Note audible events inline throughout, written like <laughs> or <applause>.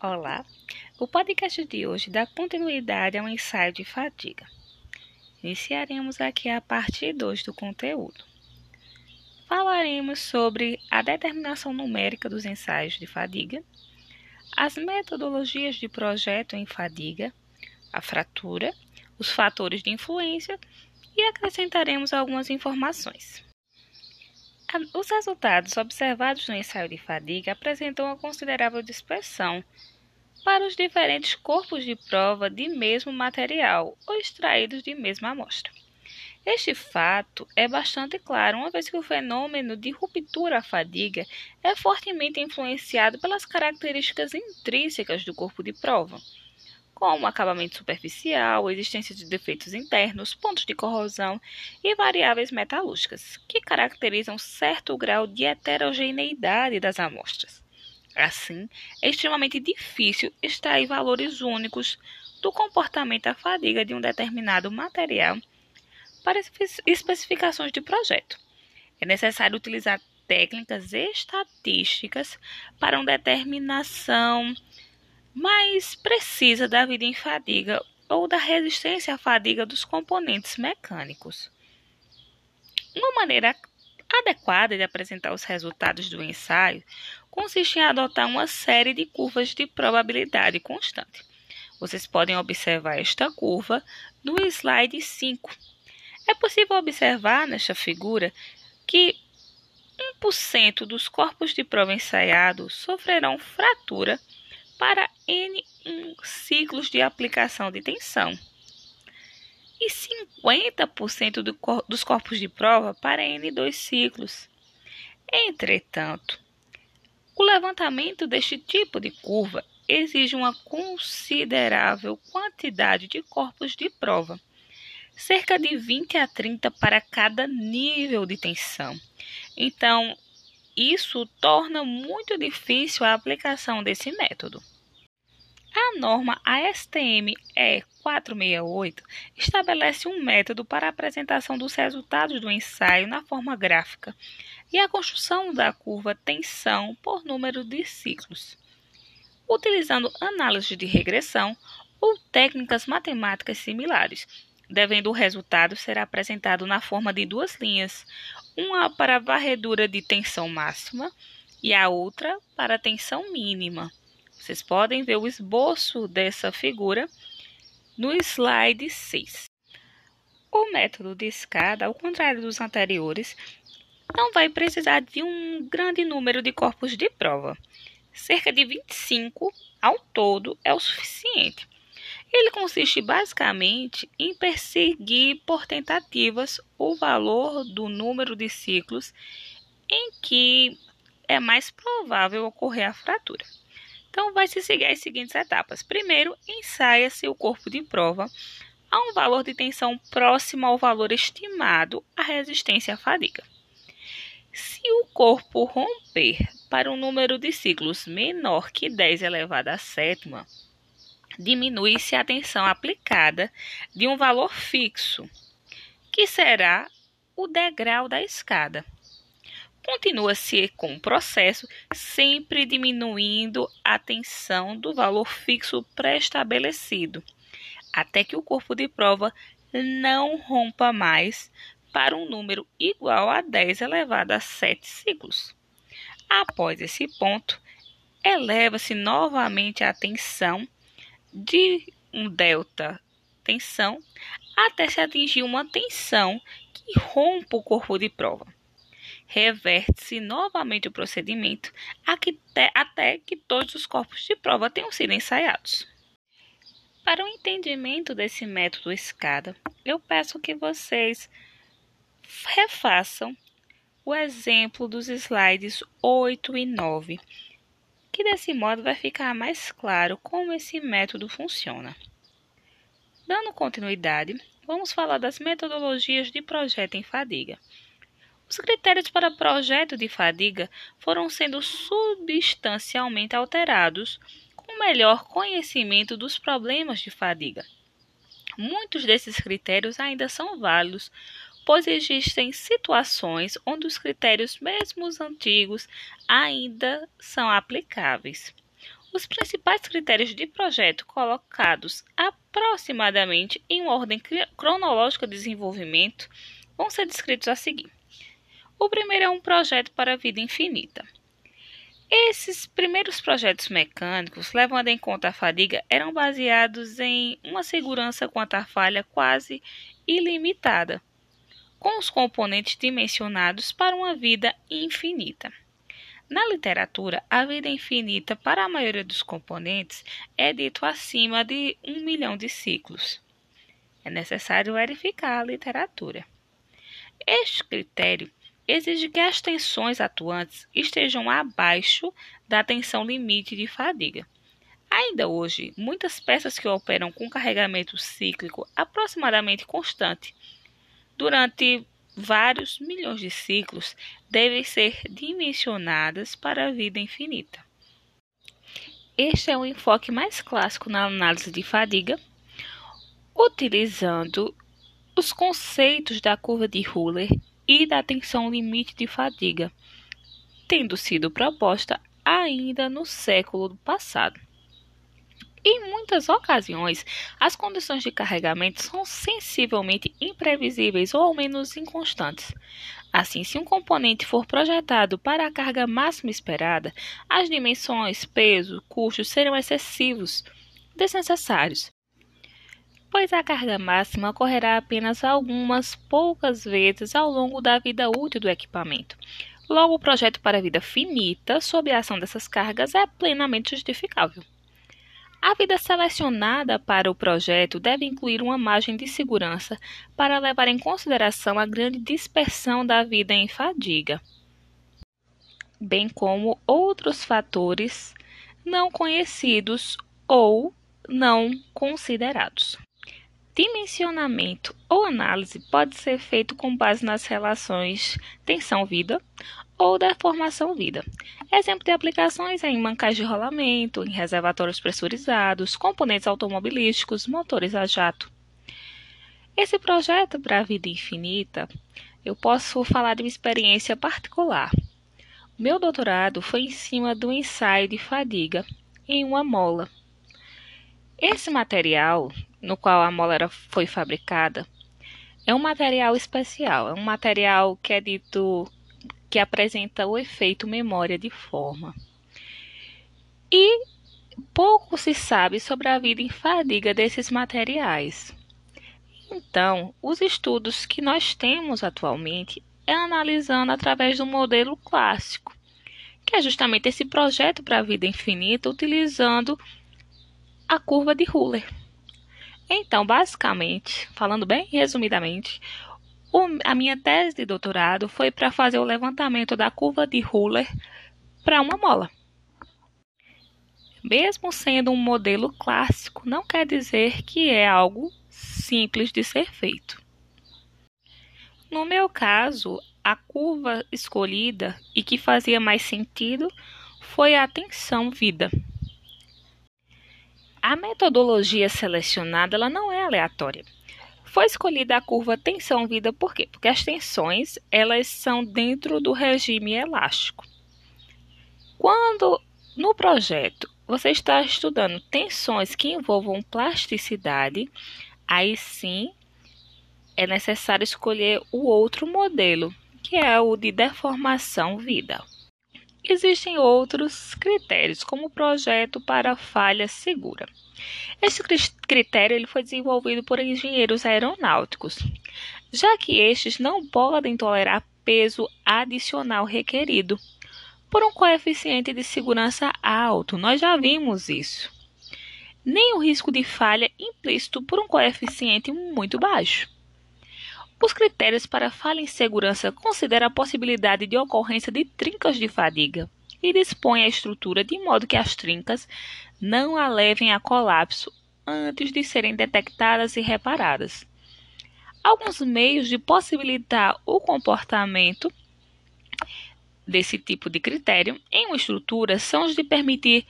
Olá! O podcast de hoje dá continuidade ao ensaio de fadiga. Iniciaremos aqui a parte 2 do conteúdo. Falaremos sobre a determinação numérica dos ensaios de fadiga, as metodologias de projeto em fadiga, a fratura, os fatores de influência e acrescentaremos algumas informações. Os resultados observados no ensaio de fadiga apresentam uma considerável dispersão para os diferentes corpos de prova de mesmo material ou extraídos de mesma amostra. Este fato é bastante claro, uma vez que o fenômeno de ruptura à fadiga é fortemente influenciado pelas características intrínsecas do corpo de prova como acabamento superficial, existência de defeitos internos, pontos de corrosão e variáveis metalúrgicas, que caracterizam certo grau de heterogeneidade das amostras. Assim, é extremamente difícil extrair valores únicos do comportamento da fadiga de um determinado material para especificações de projeto. É necessário utilizar técnicas estatísticas para uma determinação mais precisa da vida em fadiga ou da resistência à fadiga dos componentes mecânicos. Uma maneira adequada de apresentar os resultados do ensaio consiste em adotar uma série de curvas de probabilidade constante. Vocês podem observar esta curva no slide 5. É possível observar nesta figura que 1% dos corpos de prova ensaiados sofrerão fratura para N ciclos de aplicação de tensão e 50% do cor dos corpos de prova para N2 ciclos. Entretanto, o levantamento deste tipo de curva exige uma considerável quantidade de corpos de prova, cerca de 20 a 30 para cada nível de tensão. Então, isso torna muito difícil a aplicação desse método. A norma ASTM E468 estabelece um método para a apresentação dos resultados do ensaio na forma gráfica e a construção da curva tensão por número de ciclos, utilizando análise de regressão ou técnicas matemáticas similares, devendo o resultado ser apresentado na forma de duas linhas, uma para varredura de tensão máxima e a outra para tensão mínima. Vocês podem ver o esboço dessa figura no slide 6. O método de escada, ao contrário dos anteriores, não vai precisar de um grande número de corpos de prova. Cerca de 25 ao todo é o suficiente ele consiste basicamente em perseguir por tentativas o valor do número de ciclos em que é mais provável ocorrer a fratura. Então, vai se seguir as seguintes etapas. Primeiro, ensaia-se o corpo de prova a um valor de tensão próximo ao valor estimado à resistência à fadiga. Se o corpo romper para um número de ciclos menor que 10 elevado à sétima, diminui-se a tensão aplicada de um valor fixo, que será o degrau da escada. Continua-se com o processo, sempre diminuindo a tensão do valor fixo pré-estabelecido, até que o corpo de prova não rompa mais para um número igual a 10 elevado a 7 ciclos. Após esse ponto, eleva-se novamente a tensão de um delta tensão até se atingir uma tensão que rompa o corpo de prova. Reverte-se novamente o procedimento até que todos os corpos de prova tenham sido ensaiados. Para o entendimento desse método escada, eu peço que vocês refaçam o exemplo dos slides 8 e 9 que desse modo vai ficar mais claro como esse método funciona. Dando continuidade, vamos falar das metodologias de projeto em fadiga. Os critérios para projeto de fadiga foram sendo substancialmente alterados com melhor conhecimento dos problemas de fadiga. Muitos desses critérios ainda são válidos, pois existem situações onde os critérios, mesmo os antigos, ainda são aplicáveis. Os principais critérios de projeto colocados aproximadamente em ordem cronológica de desenvolvimento vão ser descritos a seguir. O primeiro é um projeto para a vida infinita. Esses primeiros projetos mecânicos, levando em conta a fadiga, eram baseados em uma segurança quanto à falha quase ilimitada, com os componentes dimensionados para uma vida infinita. Na literatura, a vida infinita para a maioria dos componentes é dito acima de um milhão de ciclos. É necessário verificar a literatura. Este critério exige que as tensões atuantes estejam abaixo da tensão limite de fadiga. Ainda hoje, muitas peças que operam com carregamento cíclico aproximadamente constante durante vários milhões de ciclos devem ser dimensionadas para a vida infinita. Este é o enfoque mais clássico na análise de fadiga, utilizando os conceitos da curva de Euler e da tensão limite de fadiga, tendo sido proposta ainda no século passado. Em muitas ocasiões, as condições de carregamento são sensivelmente imprevisíveis ou ao menos inconstantes. Assim, se um componente for projetado para a carga máxima esperada, as dimensões, peso, custos serão excessivos, desnecessários, pois a carga máxima ocorrerá apenas algumas poucas vezes ao longo da vida útil do equipamento. Logo, o projeto para vida finita, sob a ação dessas cargas, é plenamente justificável. A vida selecionada para o projeto deve incluir uma margem de segurança para levar em consideração a grande dispersão da vida em fadiga, bem como outros fatores não conhecidos ou não considerados. Dimensionamento ou análise pode ser feito com base nas relações tensão-vida ou deformação-vida. Exemplo de aplicações é em mancais de rolamento, em reservatórios pressurizados, componentes automobilísticos, motores a jato. Esse projeto para a vida infinita, eu posso falar de uma experiência particular. Meu doutorado foi em cima do ensaio de fadiga em uma mola. Esse material no qual a mola foi fabricada é um material especial, é um material que é dito que apresenta o efeito memória de forma. E pouco se sabe sobre a vida em fadiga desses materiais. Então, os estudos que nós temos atualmente é analisando através do modelo clássico, que é justamente esse projeto para a vida infinita utilizando a curva de Euler. Então, basicamente, falando bem resumidamente, o, a minha tese de doutorado foi para fazer o levantamento da curva de Euler para uma mola. Mesmo sendo um modelo clássico, não quer dizer que é algo simples de ser feito. No meu caso, a curva escolhida e que fazia mais sentido foi a tensão vida. A metodologia selecionada ela não é aleatória. Foi escolhida a curva tensão-vida por quê? Porque as tensões elas são dentro do regime elástico. Quando no projeto você está estudando tensões que envolvam plasticidade, aí sim é necessário escolher o outro modelo, que é o de deformação vida. Existem outros critérios, como o projeto para falha segura. Este critério ele foi desenvolvido por engenheiros aeronáuticos, já que estes não podem tolerar peso adicional requerido por um coeficiente de segurança alto. Nós já vimos isso. Nem o risco de falha implícito por um coeficiente muito baixo. Os critérios para falha em segurança consideram a possibilidade de ocorrência de trincas de fadiga e dispõem a estrutura de modo que as trincas não a levem a colapso antes de serem detectadas e reparadas. Alguns meios de possibilitar o comportamento desse tipo de critério em uma estrutura são os de permitir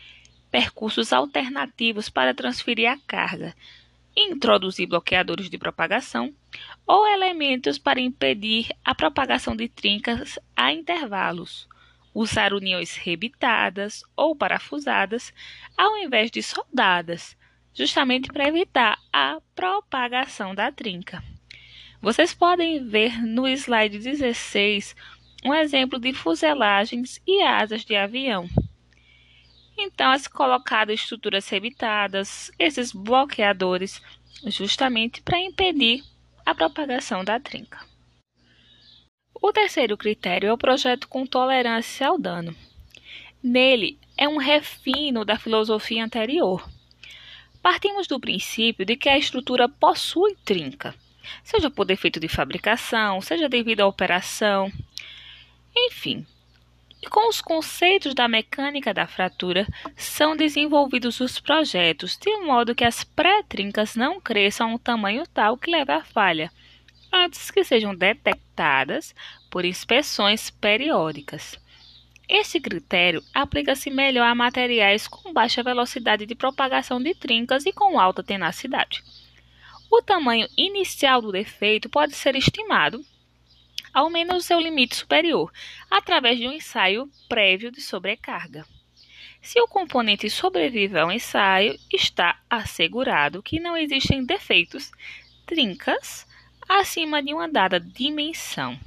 percursos alternativos para transferir a carga, introduzir bloqueadores de propagação ou elementos para impedir a propagação de trincas a intervalos, usar uniões rebitadas ou parafusadas ao invés de soldadas, justamente para evitar a propagação da trinca. Vocês podem ver no slide 16 um exemplo de fuselagens e asas de avião. Então, é colocado estruturas rebitadas, esses bloqueadores, justamente para impedir a propagação da trinca. O terceiro critério é o projeto com tolerância ao dano. Nele, é um refino da filosofia anterior. Partimos do princípio de que a estrutura possui trinca, seja por defeito de fabricação, seja devido à operação, enfim. E com os conceitos da mecânica da fratura, são desenvolvidos os projetos de modo que as pré-trincas não cresçam a um tamanho tal que leve à falha, antes que sejam detectadas por inspeções periódicas. Este critério aplica-se melhor a materiais com baixa velocidade de propagação de trincas e com alta tenacidade. O tamanho inicial do defeito pode ser estimado ao menos seu limite superior, através de um ensaio prévio de sobrecarga. Se o componente sobrevive ao ensaio, está assegurado que não existem defeitos, trincas, acima de uma dada dimensão.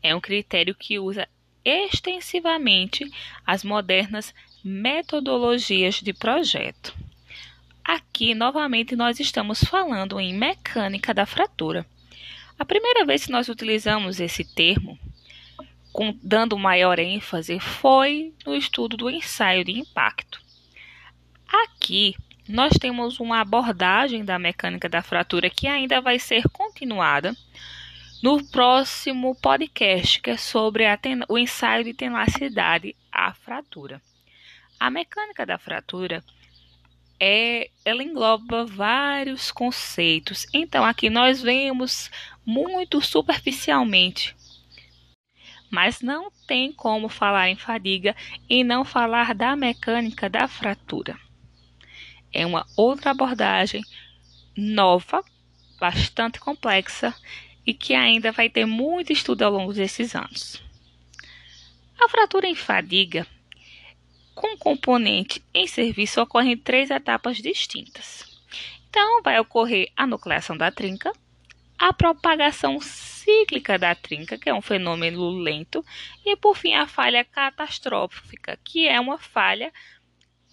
É um critério que usa extensivamente as modernas metodologias de projeto. Aqui, novamente, nós estamos falando em mecânica da fratura. A primeira vez que nós utilizamos esse termo, com, dando maior ênfase, foi no estudo do ensaio de impacto. Aqui, nós temos uma abordagem da mecânica da fratura que ainda vai ser continuada no próximo podcast, que é sobre o ensaio de tenacidade à fratura. A mecânica da fratura é, ela engloba vários conceitos. Então, aqui nós vemos muito superficialmente. Mas não tem como falar em fadiga e não falar da mecânica da fratura é uma outra abordagem nova, bastante complexa e que ainda vai ter muito estudo ao longo desses anos. A fratura em fadiga com componente em serviço ocorre em três etapas distintas. Então, vai ocorrer a nucleação da trinca, a propagação cíclica da trinca, que é um fenômeno lento, e por fim a falha catastrófica, que é uma falha,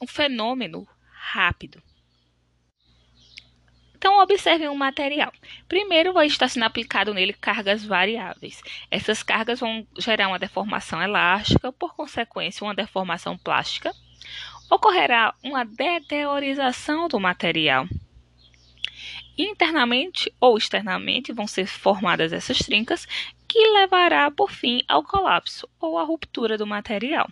um fenômeno rápido. Então, observem o material. Primeiro, vai estar sendo aplicado nele cargas variáveis. Essas cargas vão gerar uma deformação elástica, por consequência, uma deformação plástica. Ocorrerá uma deteriorização do material. Internamente ou externamente vão ser formadas essas trincas, que levará, por fim, ao colapso ou à ruptura do material.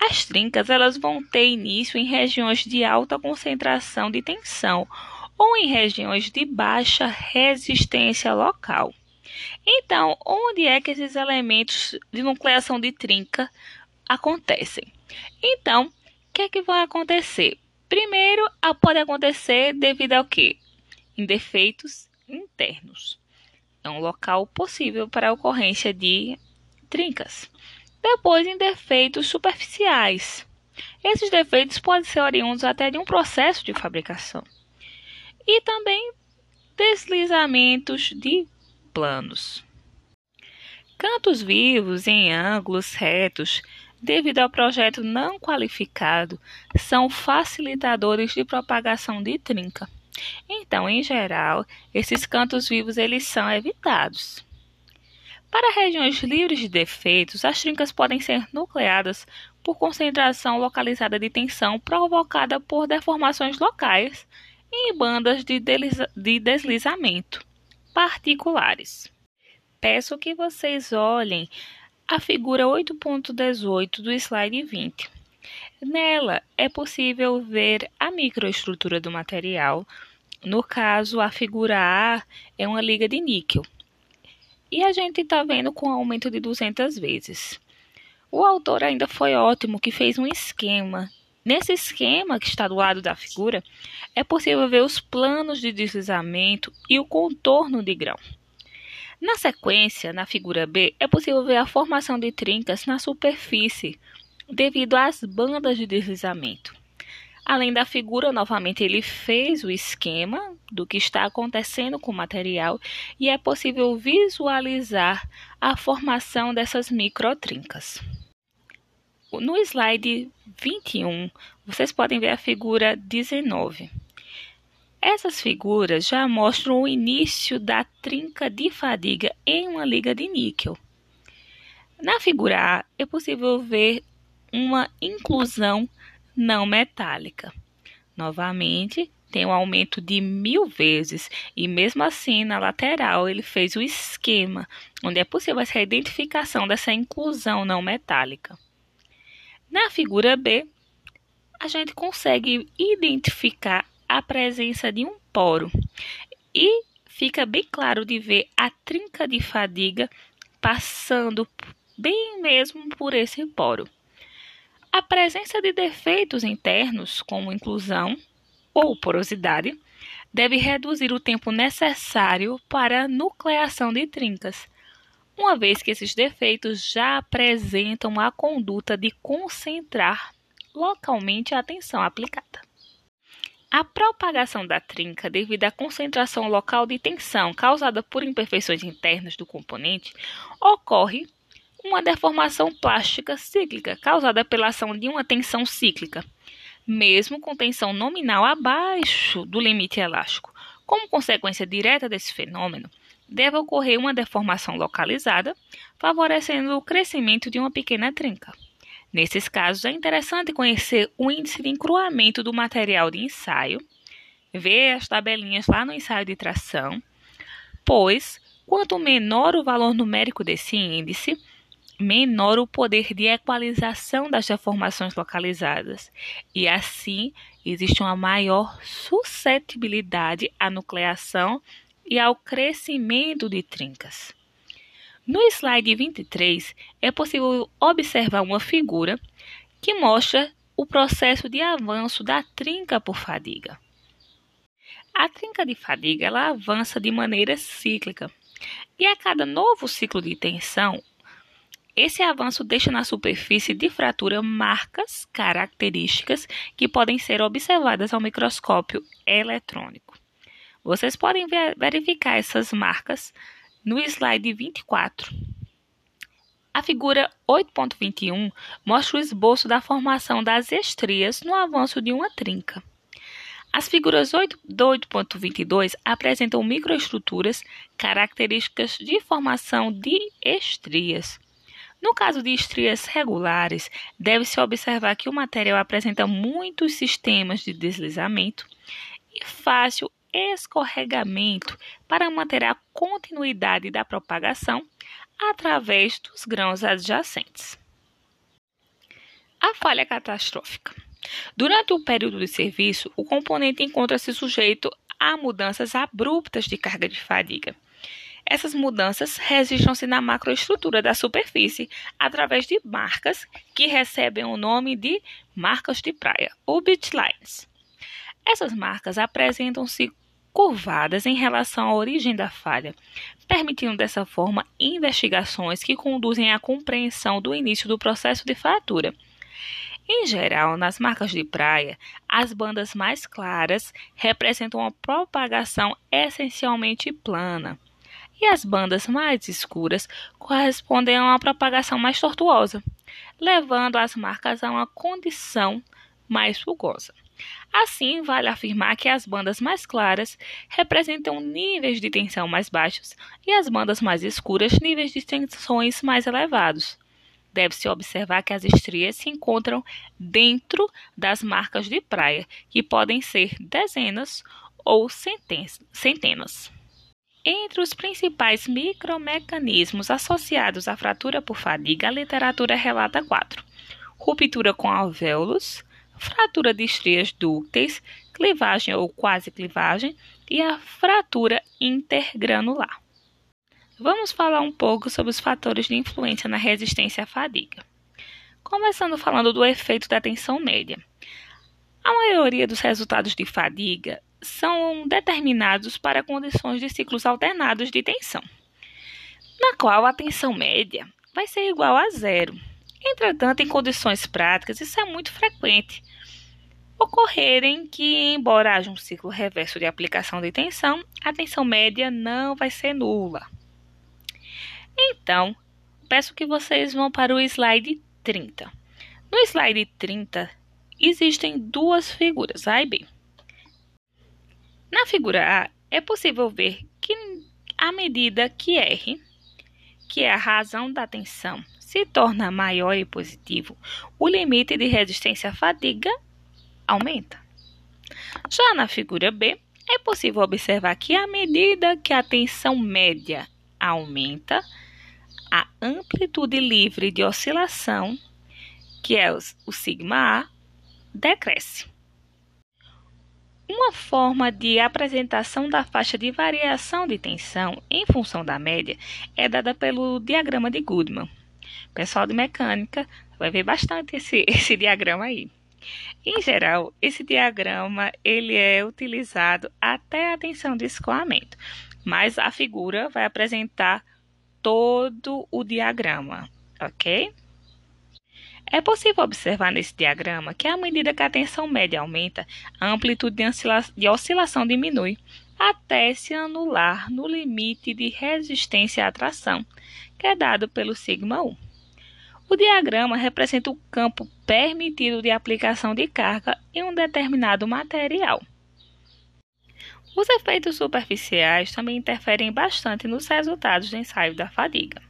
As trincas elas vão ter início em regiões de alta concentração de tensão ou em regiões de baixa resistência local. Então, onde é que esses elementos de nucleação de trinca acontecem? Então, o que é que vai acontecer? Primeiro, pode acontecer devido ao quê? Em defeitos internos. É um local possível para a ocorrência de trincas depois em defeitos superficiais. Esses defeitos podem ser oriundos até de um processo de fabricação. E também deslizamentos de planos. Cantos vivos em ângulos retos, devido ao projeto não qualificado, são facilitadores de propagação de trinca. Então, em geral, esses cantos vivos eles são evitados. Para regiões livres de defeitos, as trincas podem ser nucleadas por concentração localizada de tensão provocada por deformações locais em bandas de, de deslizamento particulares. Peço que vocês olhem a figura 8.18 do slide 20. Nela é possível ver a microestrutura do material. No caso, a figura A é uma liga de níquel e a gente está vendo com um aumento de 200 vezes. O autor ainda foi ótimo, que fez um esquema. Nesse esquema que está do lado da figura, é possível ver os planos de deslizamento e o contorno de grão. Na sequência, na figura B, é possível ver a formação de trincas na superfície devido às bandas de deslizamento. Além da figura, novamente ele fez o esquema do que está acontecendo com o material e é possível visualizar a formação dessas microtrincas. No slide 21, vocês podem ver a figura 19. Essas figuras já mostram o início da trinca de fadiga em uma liga de níquel. Na figura A, é possível ver uma inclusão não metálica. Novamente, tem um aumento de mil vezes e mesmo assim na lateral ele fez o esquema onde é possível essa identificação dessa inclusão não metálica. Na figura B, a gente consegue identificar a presença de um poro e fica bem claro de ver a trinca de fadiga passando bem mesmo por esse poro. A presença de defeitos internos, como inclusão ou porosidade, deve reduzir o tempo necessário para a nucleação de trincas, uma vez que esses defeitos já apresentam a conduta de concentrar localmente a tensão aplicada. A propagação da trinca devido à concentração local de tensão causada por imperfeições internas do componente ocorre uma deformação plástica cíclica, causada pela ação de uma tensão cíclica, mesmo com tensão nominal abaixo do limite elástico. Como consequência direta desse fenômeno, deve ocorrer uma deformação localizada, favorecendo o crescimento de uma pequena trinca. Nesses casos, é interessante conhecer o índice de encruamento do material de ensaio, ver as tabelinhas lá no ensaio de tração, pois, quanto menor o valor numérico desse índice, menor o poder de equalização das deformações localizadas, e assim existe uma maior suscetibilidade à nucleação e ao crescimento de trincas. No slide 23, é possível observar uma figura que mostra o processo de avanço da trinca por fadiga. A trinca de fadiga ela avança de maneira cíclica, e a cada novo ciclo de tensão, esse avanço deixa na superfície de fratura marcas características que podem ser observadas ao microscópio eletrônico. Vocês podem ver, verificar essas marcas no slide 24. A figura 8.21 mostra o esboço da formação das estrias no avanço de uma trinca. As figuras 8, 8.22 apresentam microestruturas características de formação de estrias. No caso de estrias regulares, deve-se observar que o material apresenta muitos sistemas de deslizamento e fácil escorregamento para manter a continuidade da propagação através dos grãos adjacentes. A falha catastrófica. Durante o período de serviço, o componente encontra-se sujeito a mudanças abruptas de carga de fadiga essas mudanças registram-se na macroestrutura da superfície através de marcas que recebem o nome de marcas de praia, ou beach lines. Essas marcas apresentam-se curvadas em relação à origem da falha, permitindo dessa forma investigações que conduzem à compreensão do início do processo de fratura. Em geral, nas marcas de praia, as bandas mais claras representam uma propagação essencialmente plana e as bandas mais escuras correspondem a uma propagação mais tortuosa, levando as marcas a uma condição mais rugosa. Assim, vale afirmar que as bandas mais claras representam níveis de tensão mais baixos e as bandas mais escuras níveis de tensões mais elevados. Deve-se observar que as estrias se encontram dentro das marcas de praia, que podem ser dezenas ou centenas. Entre os principais micromecanismos associados à fratura por fadiga, a literatura relata quatro: ruptura com alvéolos, fratura de estrias dúcteis, clivagem ou quase clivagem e a fratura intergranular. Vamos falar um pouco sobre os fatores de influência na resistência à fadiga. Começando falando do efeito da tensão média. A maioria dos resultados de fadiga são determinados para condições de ciclos alternados de tensão. na qual a tensão média vai ser igual a zero. Entretanto, em condições práticas, isso é muito frequente ocorrerem que, embora haja um ciclo reverso de aplicação de tensão, a tensão média não vai ser nula. Então, peço que vocês vão para o slide 30. No slide 30, existem duas figuras, A e B. Na figura A, é possível ver que à medida que R, que é a razão da tensão, se torna maior e positivo, o limite de resistência à fadiga aumenta. Já na figura B, é possível observar que à medida que a tensão média aumenta, a amplitude livre de oscilação, que é o sigma A, decresce. Uma forma de apresentação da faixa de variação de tensão em função da média é dada pelo diagrama de Goodman. O pessoal de mecânica vai ver bastante esse, <laughs> esse diagrama aí. Em geral, esse diagrama ele é utilizado até a tensão de escoamento, mas a figura vai apresentar todo o diagrama, ok? É possível observar nesse diagrama que, à medida que a tensão média aumenta, a amplitude de oscilação diminui, até se anular no limite de resistência à atração, que é dado pelo sigma 1. O diagrama representa o campo permitido de aplicação de carga em um determinado material. Os efeitos superficiais também interferem bastante nos resultados do ensaio da fadiga.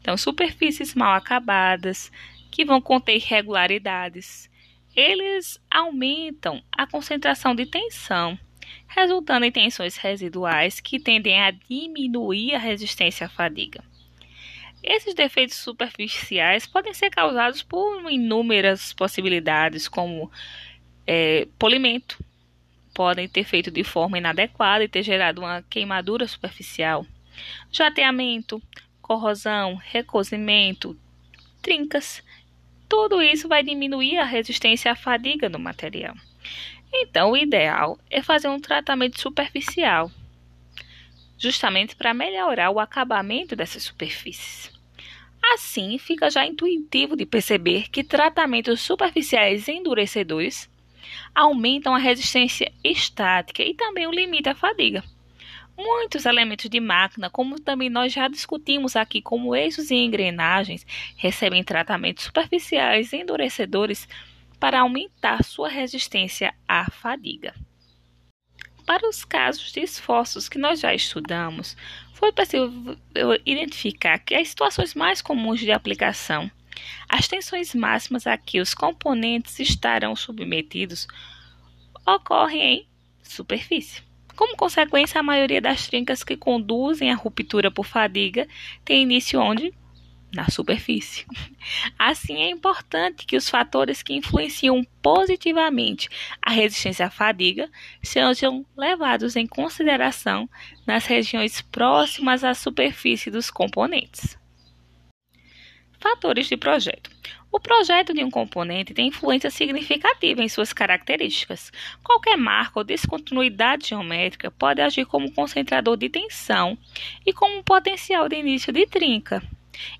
Então, superfícies mal acabadas, que vão conter irregularidades, eles aumentam a concentração de tensão, resultando em tensões residuais que tendem a diminuir a resistência à fadiga. Esses defeitos superficiais podem ser causados por inúmeras possibilidades, como é, polimento, podem ter feito de forma inadequada e ter gerado uma queimadura superficial, jateamento, corrosão, recozimento, trincas. Tudo isso vai diminuir a resistência à fadiga do material. Então, o ideal é fazer um tratamento superficial, justamente para melhorar o acabamento dessas superfícies. Assim, fica já intuitivo de perceber que tratamentos superficiais endurecedores aumentam a resistência estática e também o limite à fadiga. Muitos elementos de máquina, como também nós já discutimos aqui, como eixos e engrenagens, recebem tratamentos superficiais endurecedores para aumentar sua resistência à fadiga. Para os casos de esforços que nós já estudamos, foi possível identificar que as situações mais comuns de aplicação, as tensões máximas a que os componentes estarão submetidos, ocorrem em superfície. Como consequência, a maioria das trincas que conduzem à ruptura por fadiga tem início onde? Na superfície. <laughs> Assim, é importante que os fatores que influenciam positivamente a resistência à fadiga sejam levados em consideração nas regiões próximas à superfície dos componentes. Fatores de projeto. O projeto de um componente tem influência significativa em suas características. Qualquer marca ou descontinuidade geométrica pode agir como concentrador de tensão e como potencial de início de trinca.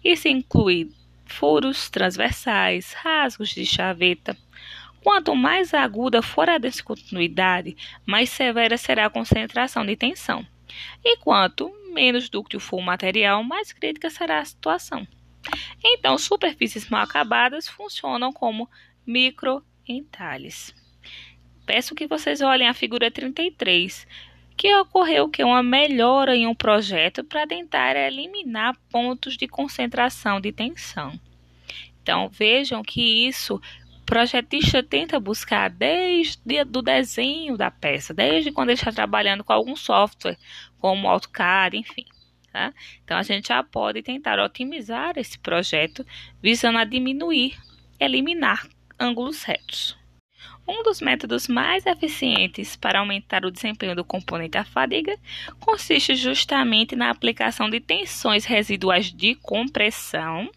Isso inclui furos transversais, rasgos de chaveta. Quanto mais aguda for a descontinuidade, mais severa será a concentração de tensão. E quanto menos dúctil for o material, mais crítica será a situação. Então, superfícies mal acabadas funcionam como microentalhes. Peço que vocês olhem a figura 33 que ocorreu que uma melhora em um projeto para tentar eliminar pontos de concentração de tensão. Então vejam que isso o projetista tenta buscar desde o desenho da peça, desde quando ele está trabalhando com algum software, como AutoCAD, enfim. Tá? Então a gente já pode tentar otimizar esse projeto visando a diminuir, eliminar ângulos retos. Um dos métodos mais eficientes para aumentar o desempenho do componente à fadiga consiste justamente na aplicação de tensões residuais de compressão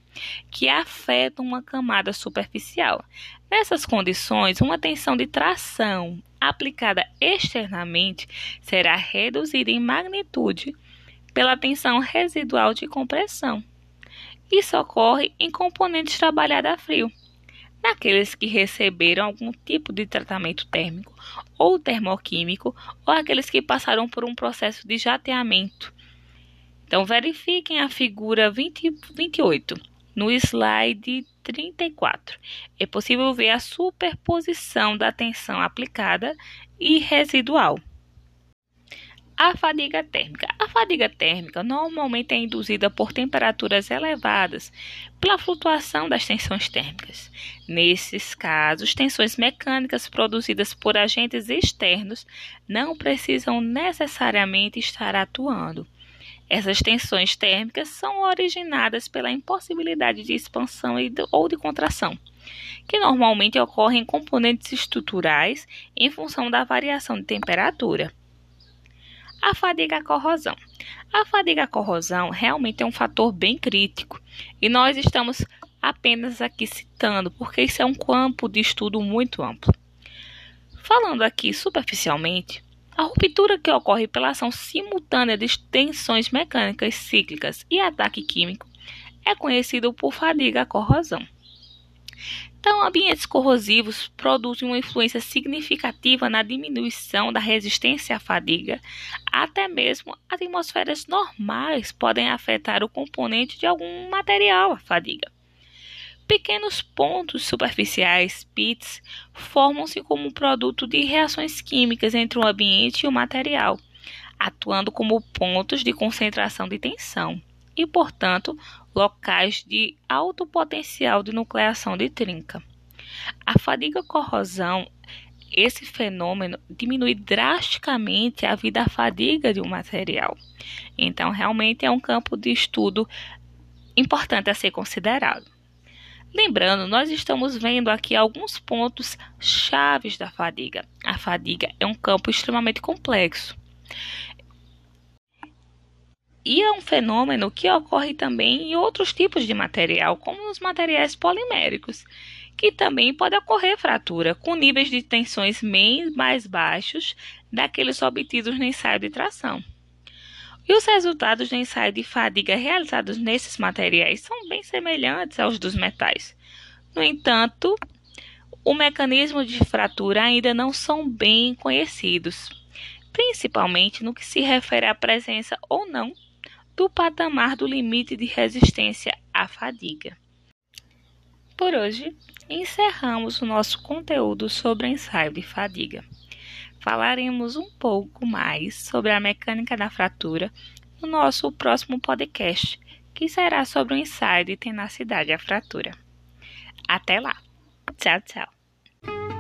que afetam uma camada superficial. Nessas condições, uma tensão de tração aplicada externamente será reduzida em magnitude pela tensão residual de compressão. Isso ocorre em componentes trabalhados a frio, naqueles que receberam algum tipo de tratamento térmico ou termoquímico, ou aqueles que passaram por um processo de jateamento. Então, verifiquem a figura 20, 28 no slide 34. É possível ver a superposição da tensão aplicada e residual. A fadiga térmica. A fadiga térmica normalmente é induzida por temperaturas elevadas pela flutuação das tensões térmicas. Nesses casos, tensões mecânicas produzidas por agentes externos não precisam necessariamente estar atuando. Essas tensões térmicas são originadas pela impossibilidade de expansão ou de contração, que normalmente ocorrem em componentes estruturais em função da variação de temperatura. A fadiga corrosão. A fadiga corrosão realmente é um fator bem crítico e nós estamos apenas aqui citando porque isso é um campo de estudo muito amplo. Falando aqui superficialmente, a ruptura que ocorre pela ação simultânea de tensões mecânicas cíclicas e ataque químico é conhecido por fadiga corrosão. Então, ambientes corrosivos produzem uma influência significativa na diminuição da resistência à fadiga. Até mesmo atmosferas normais podem afetar o componente de algum material, a fadiga. Pequenos pontos superficiais, pits, formam-se como produto de reações químicas entre o ambiente e o material, atuando como pontos de concentração de tensão e, portanto, locais de alto potencial de nucleação de trinca. A fadiga corrosão, esse fenômeno diminui drasticamente a vida fadiga de um material. Então, realmente é um campo de estudo importante a ser considerado. Lembrando, nós estamos vendo aqui alguns pontos chaves da fadiga. A fadiga é um campo extremamente complexo. E é um fenômeno que ocorre também em outros tipos de material, como os materiais poliméricos, que também pode ocorrer fratura, com níveis de tensões bem mais baixos daqueles obtidos no ensaio de tração. E os resultados do ensaio de fadiga realizados nesses materiais são bem semelhantes aos dos metais. No entanto, o mecanismo de fratura ainda não são bem conhecidos, principalmente no que se refere à presença ou não do patamar do limite de resistência à fadiga. Por hoje, encerramos o nosso conteúdo sobre ensaio de fadiga. Falaremos um pouco mais sobre a mecânica da fratura no nosso próximo podcast, que será sobre o ensaio de tenacidade à fratura. Até lá! Tchau, tchau!